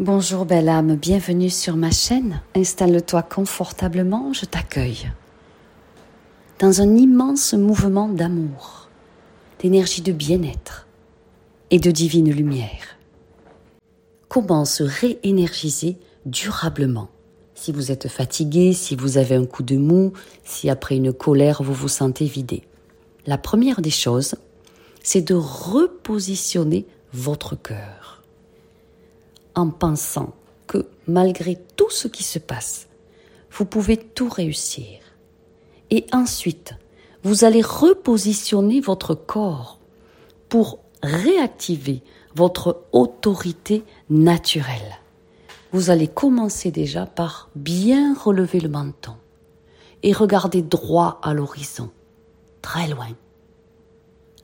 Bonjour belle âme, bienvenue sur ma chaîne. Installe-toi confortablement, je t'accueille. Dans un immense mouvement d'amour, d'énergie de bien-être et de divine lumière. Comment se réénergiser durablement? Si vous êtes fatigué, si vous avez un coup de mou, si après une colère vous vous sentez vidé. La première des choses, c'est de repositionner votre cœur en pensant que malgré tout ce qui se passe, vous pouvez tout réussir. Et ensuite, vous allez repositionner votre corps pour réactiver votre autorité naturelle. Vous allez commencer déjà par bien relever le menton et regarder droit à l'horizon, très loin,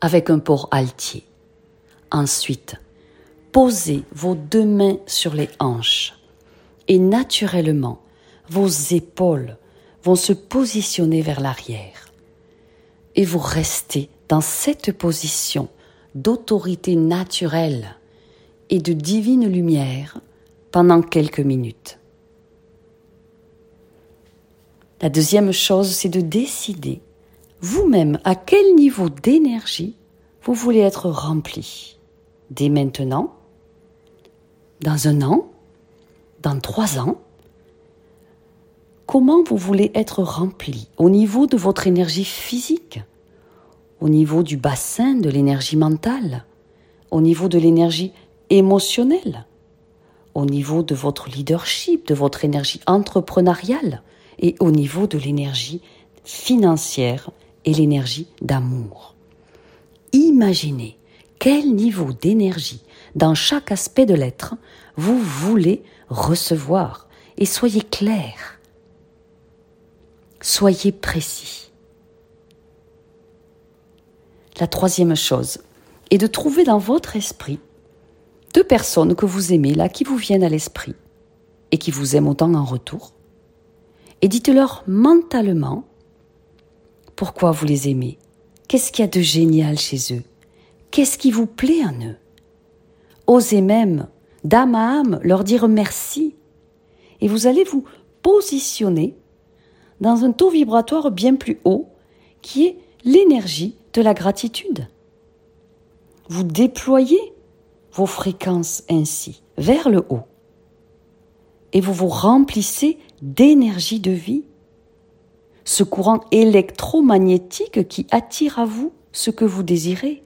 avec un port altier. Ensuite, Posez vos deux mains sur les hanches et naturellement, vos épaules vont se positionner vers l'arrière. Et vous restez dans cette position d'autorité naturelle et de divine lumière pendant quelques minutes. La deuxième chose, c'est de décider vous-même à quel niveau d'énergie vous voulez être rempli. Dès maintenant, dans un an, dans trois ans, comment vous voulez être rempli au niveau de votre énergie physique, au niveau du bassin de l'énergie mentale, au niveau de l'énergie émotionnelle, au niveau de votre leadership, de votre énergie entrepreneuriale et au niveau de l'énergie financière et l'énergie d'amour. Imaginez quel niveau d'énergie dans chaque aspect de l'être vous voulez recevoir et soyez clair. Soyez précis. La troisième chose est de trouver dans votre esprit deux personnes que vous aimez là, qui vous viennent à l'esprit et qui vous aiment autant en retour. Et dites-leur mentalement pourquoi vous les aimez. Qu'est-ce qu'il y a de génial chez eux? Qu'est-ce qui vous plaît en eux? Osez même, d'âme à âme, leur dire merci. Et vous allez vous positionner dans un taux vibratoire bien plus haut, qui est l'énergie de la gratitude. Vous déployez vos fréquences ainsi vers le haut et vous vous remplissez d'énergie de vie, ce courant électromagnétique qui attire à vous ce que vous désirez.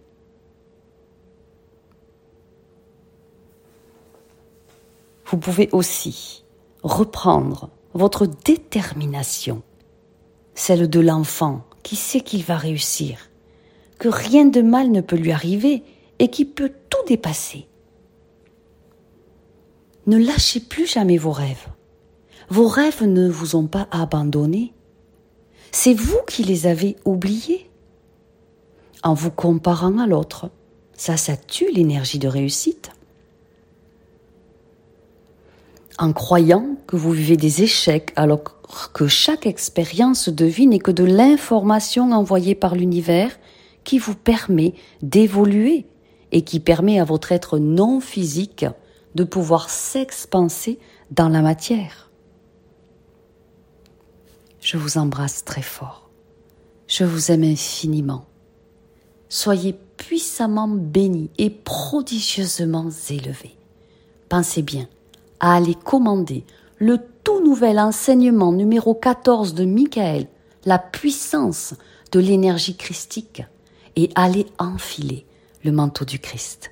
Vous pouvez aussi reprendre votre détermination, celle de l'enfant qui sait qu'il va réussir, que rien de mal ne peut lui arriver et qui peut tout dépasser. Ne lâchez plus jamais vos rêves. Vos rêves ne vous ont pas abandonné. C'est vous qui les avez oubliés. En vous comparant à l'autre, ça, ça tue l'énergie de réussite en croyant que vous vivez des échecs alors que chaque expérience de vie n'est que de l'information envoyée par l'univers qui vous permet d'évoluer et qui permet à votre être non physique de pouvoir s'expanser dans la matière. Je vous embrasse très fort. Je vous aime infiniment. Soyez puissamment bénis et prodigieusement élevés. Pensez bien, à aller commander le tout nouvel enseignement numéro 14 de Michael, la puissance de l'énergie christique, et aller enfiler le manteau du Christ.